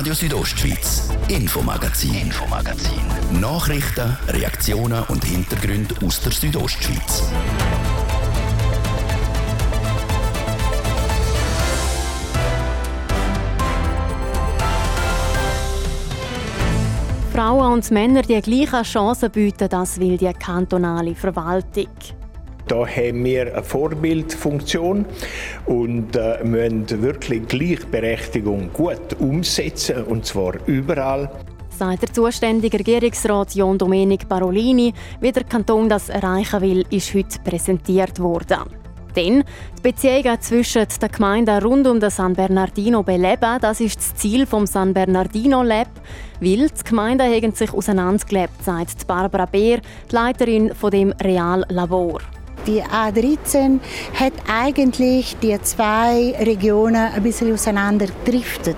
Radio Südostschweiz, Infomagazin, Infomagazin. Nachrichten, Reaktionen und Hintergründe aus der Südostschweiz. Frauen und Männer die gleichen Chancen bieten, das will die kantonale Verwaltung. Da haben wir eine Vorbildfunktion und äh, müssen wirklich Gleichberechtigung gut umsetzen, und zwar überall. Sagt der zuständige Regierungsrat John Domenic Parolini, wie der Kanton das erreichen will, ist heute präsentiert worden. Denn die Beziehungen zwischen den Gemeinden rund um den San Bernardino beleben, das ist das Ziel vom San Bernardino Lab, weil die Gemeinden haben sich auseinandergelebt, sagt Barbara Beer, die Leiterin von dem Real Labor. Die A13 hat eigentlich die zwei Regionen ein bisschen auseinandergedriftet.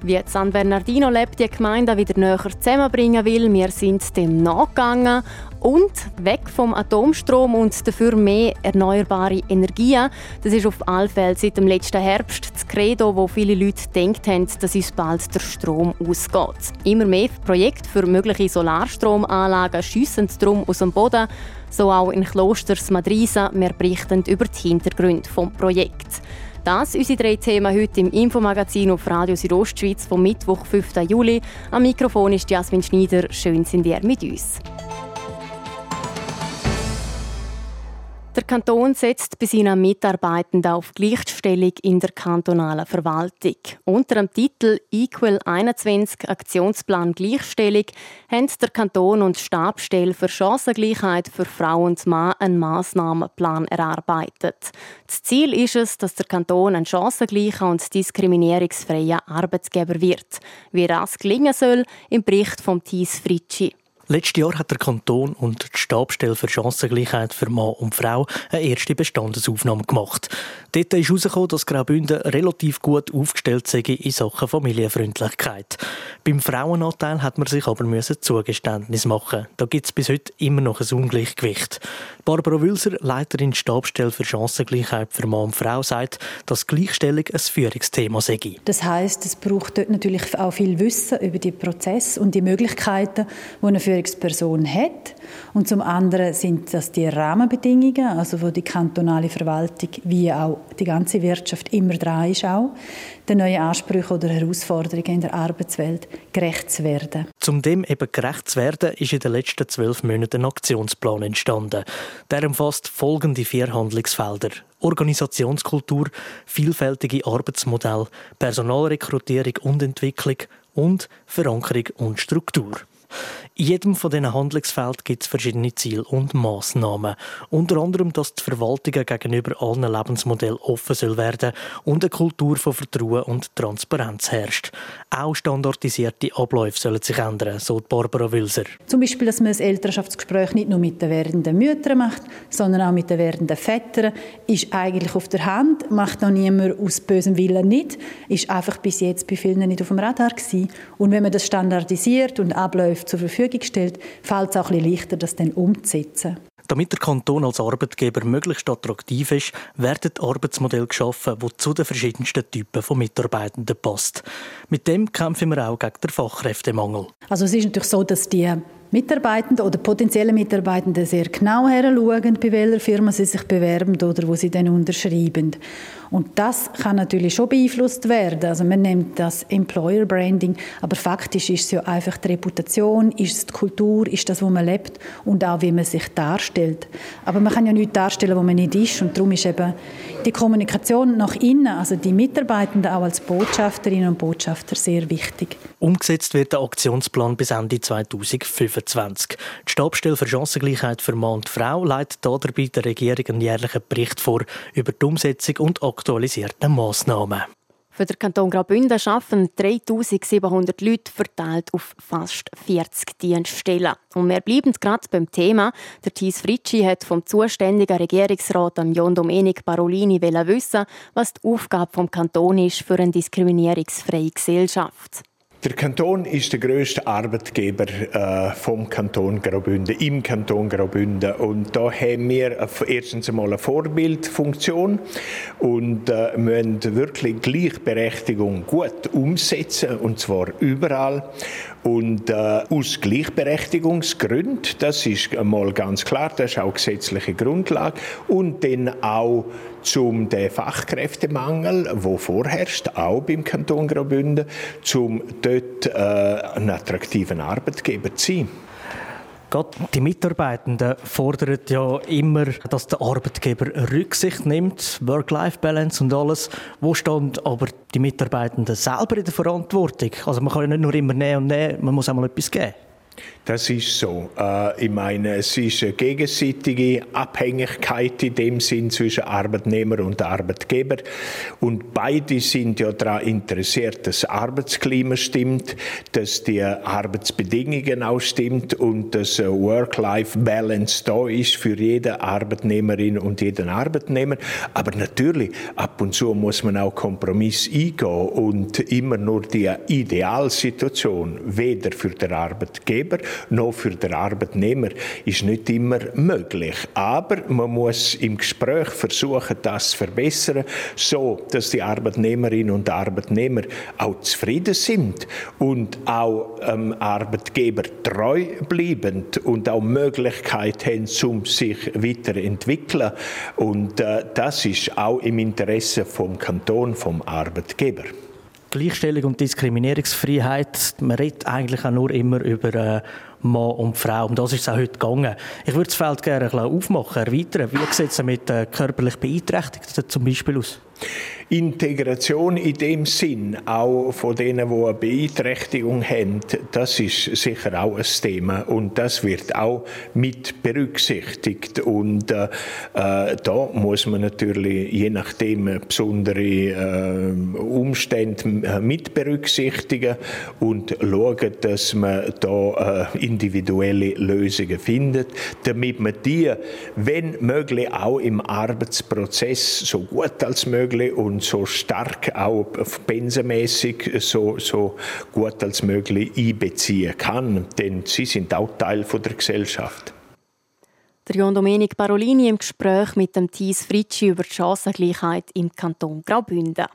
Wie San Bernardino lebt die Gemeinde wieder näher zusammenbringen will, wir sind dem nachgegangen und weg vom Atomstrom und dafür mehr erneuerbare Energien. Das ist auf alle Fälle seit dem letzten Herbst das Credo, wo viele Leute gedacht haben, dass uns bald der Strom ausgeht. Immer mehr Projekte für mögliche Solarstromanlagen schiessen darum aus dem Boden. So auch in Klosters Madrisa. Wir berichten über die Hintergründe des Projekts. Das unsere drei Themen heute im Infomagazin auf Radio Südostschweiz vom Mittwoch, 5. Juli. Am Mikrofon ist Jasmin Schneider. Schön sind ihr mit uns. Der Kanton setzt bei seinen Mitarbeitenden auf Gleichstellung in der kantonalen Verwaltung. Unter dem Titel Equal 21 Aktionsplan Gleichstellung haben der Kanton und die Stabstelle für Chancengleichheit für Frau und Mann einen Massnahmenplan erarbeitet. Das Ziel ist es, dass der Kanton ein chancengleicher und diskriminierungsfreier Arbeitgeber wird. Wie das gelingen soll, im Bericht von Thies Fritschi. Letztes Jahr hat der Kanton und die Stabstelle für Chancengleichheit für Mann und Frau eine erste Bestandesaufnahme gemacht. Dort ist herausgekommen, dass Graubünden relativ gut aufgestellt sei in Sachen Familienfreundlichkeit. Beim Frauenanteil hat man sich aber Zugeständnis machen. Da gibt es bis heute immer noch ein Ungleichgewicht. Barbara Wülser, Leiterin Stabstelle für Chancengleichheit für Mann und Frau, sagt, dass Gleichstellung ein Führungsthema sei. Das heißt, es braucht dort natürlich auch viel Wissen über die Prozesse und die Möglichkeiten, die eine Führungsperson hat. Und zum anderen sind das die Rahmenbedingungen, also wo die kantonale Verwaltung wie auch die ganze Wirtschaft immer dran ist, auch den neuen Ansprüchen oder Herausforderungen in der Arbeitswelt gerecht zu werden. Um dem eben gerecht zu werden, ist in den letzten zwölf Monaten ein Aktionsplan entstanden. Der umfasst folgende vier Handlungsfelder. Organisationskultur, vielfältige Arbeitsmodelle, Personalrekrutierung und Entwicklung und Verankerung und Struktur. In jedem von diesen Handlungsfeldern gibt es verschiedene Ziele und Massnahmen. Unter anderem, dass die Verwaltungen gegenüber allen Lebensmodellen offen soll werden und eine Kultur von Vertrauen und Transparenz herrscht. Auch standardisierte Abläufe sollen sich ändern, so Barbara Wilser. Zum Beispiel, dass man das Elternschaftsgespräch nicht nur mit den werdenden Müttern macht, sondern auch mit den werdenden Vätern, ist eigentlich auf der Hand, macht noch niemand aus bösem Willen nicht, ist einfach bis jetzt bei vielen nicht auf dem Radar gewesen. Und wenn man das standardisiert und Abläufe zur Verfügung Verfügung stellt, fällt es auch ein bisschen leichter, das dann umzusetzen. Damit der Kanton als Arbeitgeber möglichst attraktiv ist, werden Arbeitsmodelle geschaffen, die zu den verschiedensten Typen von Mitarbeitenden passt. Mit dem kämpfen wir auch gegen den Fachkräftemangel. Also es ist natürlich so, dass die Mitarbeitenden oder potenzielle Mitarbeitenden sehr genau heranschauen, bei welcher Firma sie sich bewerben oder wo sie dann unterschreiben. Und das kann natürlich schon beeinflusst werden. Also man nennt das Employer Branding, aber faktisch ist es ja einfach die Reputation, ist es die Kultur, ist das, wo man lebt und auch wie man sich darstellt. Aber man kann ja nichts darstellen, wo man nicht ist und darum ist eben die Kommunikation nach innen, also die Mitarbeitenden auch als Botschafterinnen und Botschafter sehr wichtig. Umgesetzt wird der Aktionsplan bis Ende 2025. Die Stabstelle für Chancengleichheit für Mann und Frau leitet dabei der Regierung einen jährlichen Bericht vor über die Umsetzung und aktualisierten Massnahmen. Für den Kanton Graubünden arbeiten 3700 Leute verteilt auf fast 40 Dienststellen. Und wir bleiben gerade beim Thema. Der Thies Fritschi hat vom zuständigen Regierungsrat John Domenic Parolini wissen, was die Aufgabe vom Kanton ist für eine diskriminierungsfreie Gesellschaft. Der Kanton ist der größte Arbeitgeber äh, vom Kanton Graubünden, im Kanton Graubünden. Und da haben wir erstens einmal eine Vorbildfunktion und äh, müssen wirklich Gleichberechtigung gut umsetzen, und zwar überall. Und äh, aus Gleichberechtigungsgründen, das ist einmal ganz klar, das ist auch gesetzliche Grundlage. Und dann auch zum Fachkräftemangel, wo vorherrscht, auch beim Kanton Graubünden, zum dort äh, einen attraktiven Arbeitgeber zu sein. Gerade die Mitarbeitenden fordern ja immer, dass der Arbeitgeber Rücksicht nimmt, Work-Life-Balance und alles. Wo stand aber die Mitarbeitenden selber in der Verantwortung? Also man kann ja nicht nur immer nehmen und nehmen, man muss auch mal etwas geben. Das ist so. Äh, ich meine, es ist eine gegenseitige Abhängigkeit in dem Sinn zwischen Arbeitnehmer und Arbeitgeber. Und beide sind ja daran interessiert, dass das Arbeitsklima stimmt, dass die Arbeitsbedingungen auch stimmt und dass Work-Life-Balance da ist für jede Arbeitnehmerin und jeden Arbeitnehmer. Aber natürlich, ab und zu muss man auch Kompromiss eingehen und immer nur die Idealsituation weder für den Arbeitgeber noch für den Arbeitnehmer ist nicht immer möglich. Aber man muss im Gespräch versuchen, das zu verbessern, so dass die Arbeitnehmerinnen und Arbeitnehmer auch zufrieden sind und auch ähm, Arbeitgeber treu bleiben und auch Möglichkeit haben, um sich weiterentwickeln. Und äh, das ist auch im Interesse vom Kanton, vom Arbeitgeber. Gleichstellung und Diskriminierungsfreiheit, man redet eigentlich auch nur immer über äh, Mann und Frau. Um das ist es auch heute gegangen. Ich würde das Feld gerne ein aufmachen, erweitern. Wie sieht es mit äh, körperlich Beeinträchtigten zum Beispiel aus? Integration in dem Sinn, auch von denen, die eine Beeinträchtigung haben, das ist sicher auch ein Thema und das wird auch mit berücksichtigt. Und äh, äh da muss man natürlich je nachdem besondere äh, Umstände äh, mit berücksichtigen und schauen, dass man da äh, individuelle Lösungen findet, damit man die, wenn möglich, auch im Arbeitsprozess so gut als möglich und so stark auch pensenmäßig so, so gut als möglich einbeziehen kann, denn sie sind auch Teil von der Gesellschaft. Der John Domenic Parolini im Gespräch mit dem Thies Fritschi über die Chancengleichheit im Kanton Graubünden.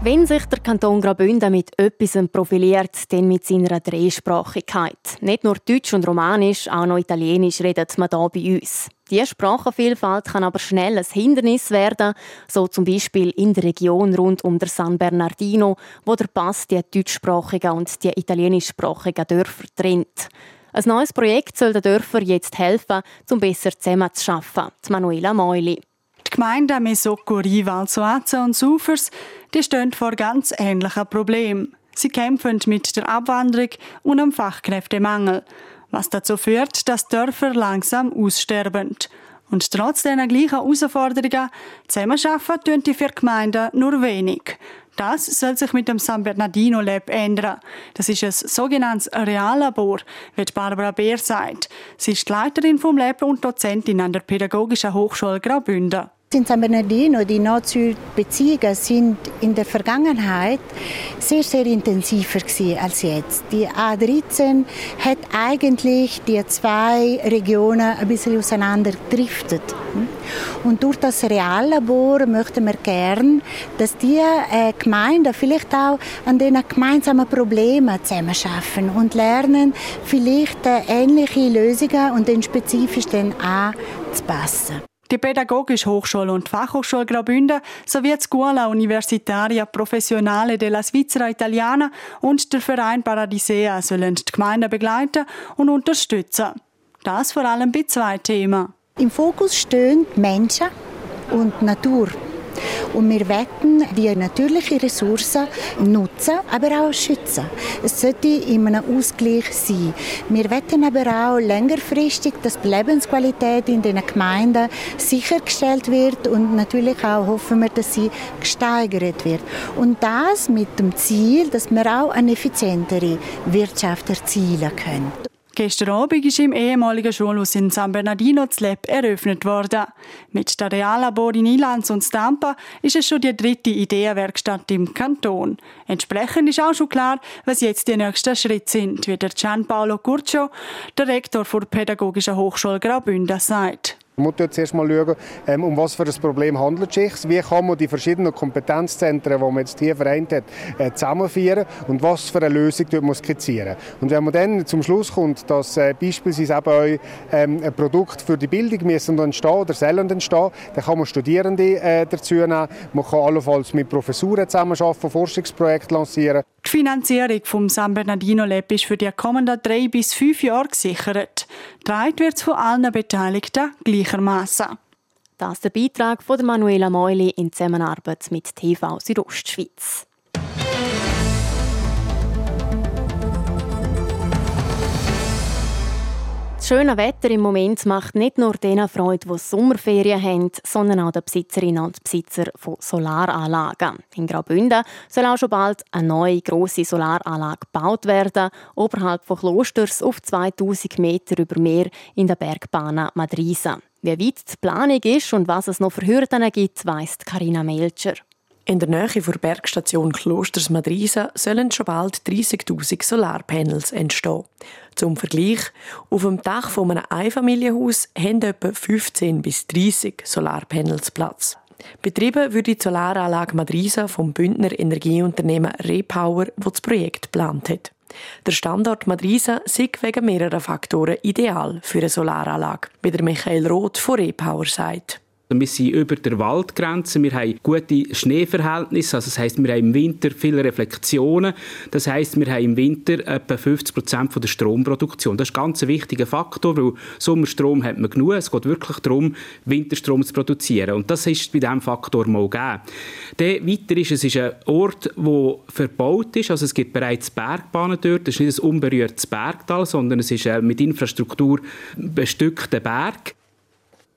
Wenn sich der Kanton Graubünden mit etwas profiliert, dann mit seiner Dreisprachigkeit. Nicht nur Deutsch und Romanisch, auch noch Italienisch redet man hier bei uns. Diese Sprachenvielfalt kann aber schnell ein Hindernis werden, so zum Beispiel in der Region rund um der San Bernardino, wo der Pass die deutschsprachigen und die italienischsprachigen Dörfer trennt. Ein neues Projekt soll den Dörfern jetzt helfen, um besser zusammenzuarbeiten. Manuela Meuli. Die Gemeinden Mesocco, Rival, Soaza und Sufers die stehen vor ganz ähnlichen Problemen. Sie kämpfen mit der Abwanderung und dem Fachkräftemangel, was dazu führt, dass Dörfer langsam aussterben. Und trotz dieser gleichen Herausforderungen zusammenarbeiten tun die vier Gemeinden nur wenig. Das soll sich mit dem San Bernardino Lab ändern. Das ist ein sogenanntes Reallabor, wie Barbara Beer sagt. Sie ist Leiterin vom Lab und Dozentin an der Pädagogischen Hochschule Graubünden. San Bernardino, die Nord-Süd-Beziehungen sind in der Vergangenheit sehr, sehr intensiver als jetzt. Die A13 hat eigentlich die zwei Regionen ein bisschen auseinandergedriftet. Und durch das Reallabor möchten wir gern, dass die äh, Gemeinden vielleicht auch an den gemeinsamen Problemen zusammenarbeiten und lernen, vielleicht äh, ähnliche Lösungen und dann spezifisch dann anzupassen. Die Pädagogische Hochschule und Fachhochschule Graubünden sowie die Scuola Universitaria Professionale della Svizzera Italiana und der Verein Paradisea sollen die Gemeinden begleiten und unterstützen. Das vor allem bei zwei Themen. Im Fokus stehen Menschen und Natur. Und wir wetten die natürlichen Ressourcen nutzen, aber auch schützen. Es sollte in einem Ausgleich sein. Wir wetten aber auch längerfristig, dass die Lebensqualität in den Gemeinden sichergestellt wird und natürlich auch hoffen wir, dass sie gesteigert wird. Und das mit dem Ziel, dass wir auch eine effizientere Wirtschaft erzielen können. Gestern Abend ist im ehemaligen Schulhaus in San Bernardino das Lab eröffnet worden. Mit der Reallabor in Ilanz und Stampa ist es schon die dritte Ideenwerkstatt im Kanton. Entsprechend ist auch schon klar, was jetzt die nächsten Schritte sind, wie der Gianpaolo Curcio, der Rektor der Pädagogischen Hochschule Graubünden, sagt. Man muss jetzt erst mal schauen, ähm, um was für ein Problem handelt es sich, wie kann man die verschiedenen Kompetenzzentren, die man jetzt hier vereint hat, äh, zusammenführen und was für eine Lösung man skizzieren. Und wenn man dann zum Schluss kommt, dass äh, beispielsweise eben auch, ähm, ein Produkt für die Bildung müssen entstehen oder sollen entstehen, dann kann man Studierende äh, dazu nehmen, man kann allenfalls mit Professuren zusammenarbeiten, Forschungsprojekte lancieren. Die Finanzierung vom San Bernardino Lab ist für die kommenden drei bis fünf Jahre gesichert. Getragen wird von allen Beteiligten gleichermaßen. Das ist der Beitrag von Manuela Meuli in Zusammenarbeit mit TV Südostschweiz. Das schöne Wetter im Moment macht nicht nur denen Freude, die Sommerferien haben, sondern auch den Besitzerinnen und Besitzer von Solaranlagen. In Graubünden soll auch schon bald eine neue grosse Solaranlage gebaut werden, oberhalb von Klosters auf 2000 Meter über Meer in der Bergbahn Madrisa. Wie weit die Planung ist und was es noch für Hürden gibt, weiss Karina Melcher. In der Nähe der Bergstation Klosters Madrisa sollen schon bald 30.000 Solarpanels entstehen. Zum Vergleich, auf dem Dach von einem Einfamilienhaus haben etwa 15 bis 30 Solarpanels Platz. Betrieben wird die Solaranlage Madrisa vom Bündner Energieunternehmen Repower, das das Projekt geplant hat. Der Standort Madrisa ist wegen mehrerer Faktoren ideal für eine Solaranlage, wie der Michael Roth von Repower sagt. Wir sind über der Waldgrenze, wir haben gute Schneeverhältnisse, also das heißt, wir haben im Winter viele Reflexionen, das heißt, wir haben im Winter etwa 50 Prozent der Stromproduktion. Das ist ein ganz wichtiger Faktor, weil Sommerstrom hat man genug, es geht wirklich darum, Winterstrom zu produzieren und das ist bei diesem Faktor mal gegeben. Dann weiter ist es ist ein Ort, der verbaut ist, also es gibt bereits Bergbahnen dort, das ist nicht ein unberührtes Bergtal, sondern es ist ein mit Infrastruktur bestückter Berg.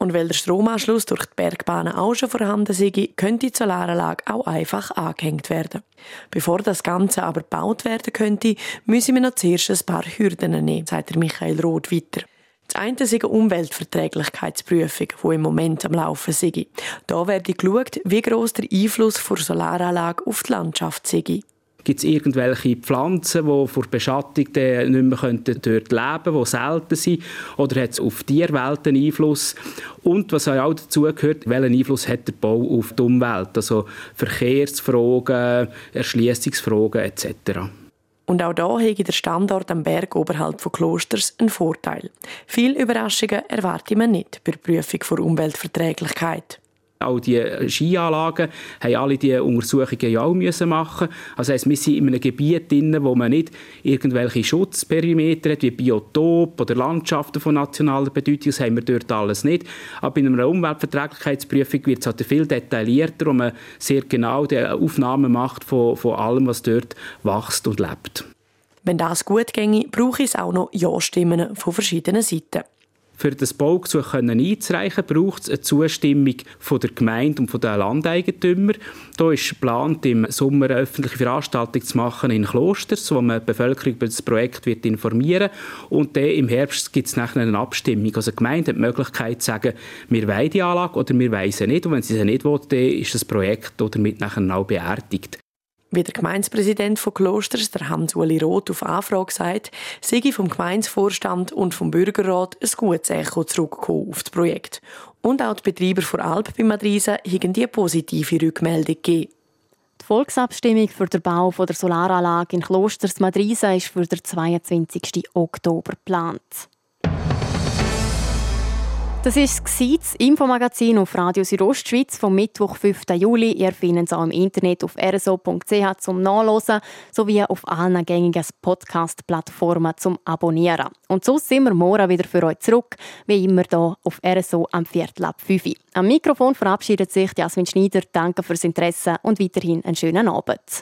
Und weil der Stromanschluss durch die Bergbahnen auch schon vorhanden sei, könnte die Solaranlage auch einfach angehängt werden. Bevor das Ganze aber gebaut werden könnte, müssen wir noch zuerst ein paar Hürden nehmen, sagt Michael Roth weiter. Das eine eine Umweltverträglichkeitsprüfung, die im Moment am Laufen sei. Da werde geschaut, wie gross der Einfluss der Solaranlage auf die Landschaft sei. Gibt es irgendwelche Pflanzen, die vor Beschattung nicht mehr dort leben können, die selten sind? Oder hat es auf Tierwelt einen Einfluss? Und was auch dazu gehört, welchen Einfluss hat der Bau auf die Umwelt? Also Verkehrsfragen, Erschließungsfragen etc. Und auch da hege der Standort am Berg oberhalb von Klosters einen Vorteil. Viele Überraschungen erwarte man nicht bei der Prüfung für Umweltverträglichkeit. Auch die Skianlagen haben alle diese Untersuchungen ja auch müssen machen. Also heisst, wir sind in einem Gebiet drin, wo man nicht irgendwelche Schutzperimeter hat, wie Biotop oder Landschaften von nationaler Bedeutung. Das haben wir dort alles nicht. Aber in einer Umweltverträglichkeitsprüfung wird es halt viel detaillierter, wo man sehr genau die Aufnahmen macht von, von allem, was dort wächst und lebt. Wenn das gut ginge, brauche es auch noch Ja-Stimmen von verschiedenen Seiten. Für das Baugesuch einzureichen, braucht es eine Zustimmung von der Gemeinde und von den Landeigentümern. Da ist geplant, im Sommer eine öffentliche Veranstaltung zu machen in Klosters, wo man die Bevölkerung über das Projekt wird informieren Und dann im Herbst gibt es nachher eine Abstimmung. Also die Gemeinde hat die Möglichkeit zu sagen, wir wollen die Anlage oder wir wollen sie nicht. Und wenn sie sie nicht will, dann ist das Projekt damit nachher auch beerdigt. Wie der Gemeindepräsident von Klosters, der Hans-Uli Roth, auf Anfrage sagt, sei vom Gemeindevorstand und vom Bürgerrat ein gutes Echo zurückgekommen auf das Projekt. Und auch die Betreiber von Alp bei Madrisa haben die positive Rückmeldung gegeben. Die Volksabstimmung für den Bau der Solaranlage in Klosters Madrisa ist für den 22. Oktober geplant. Das war das Infomagazin auf Radio Südostschweiz vom Mittwoch, 5. Juli. Ihr findet es auch im Internet auf rso.ch zum Nachlesen sowie auf allen gängigen Podcast-Plattformen zum Abonnieren. Und so sind wir morgen wieder für euch zurück, wie immer hier auf RSO am Viertel ab 5 Am Mikrofon verabschiedet sich Jasmin Schneider. Danke fürs Interesse und weiterhin einen schönen Abend.